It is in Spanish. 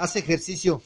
Haz ejercicio.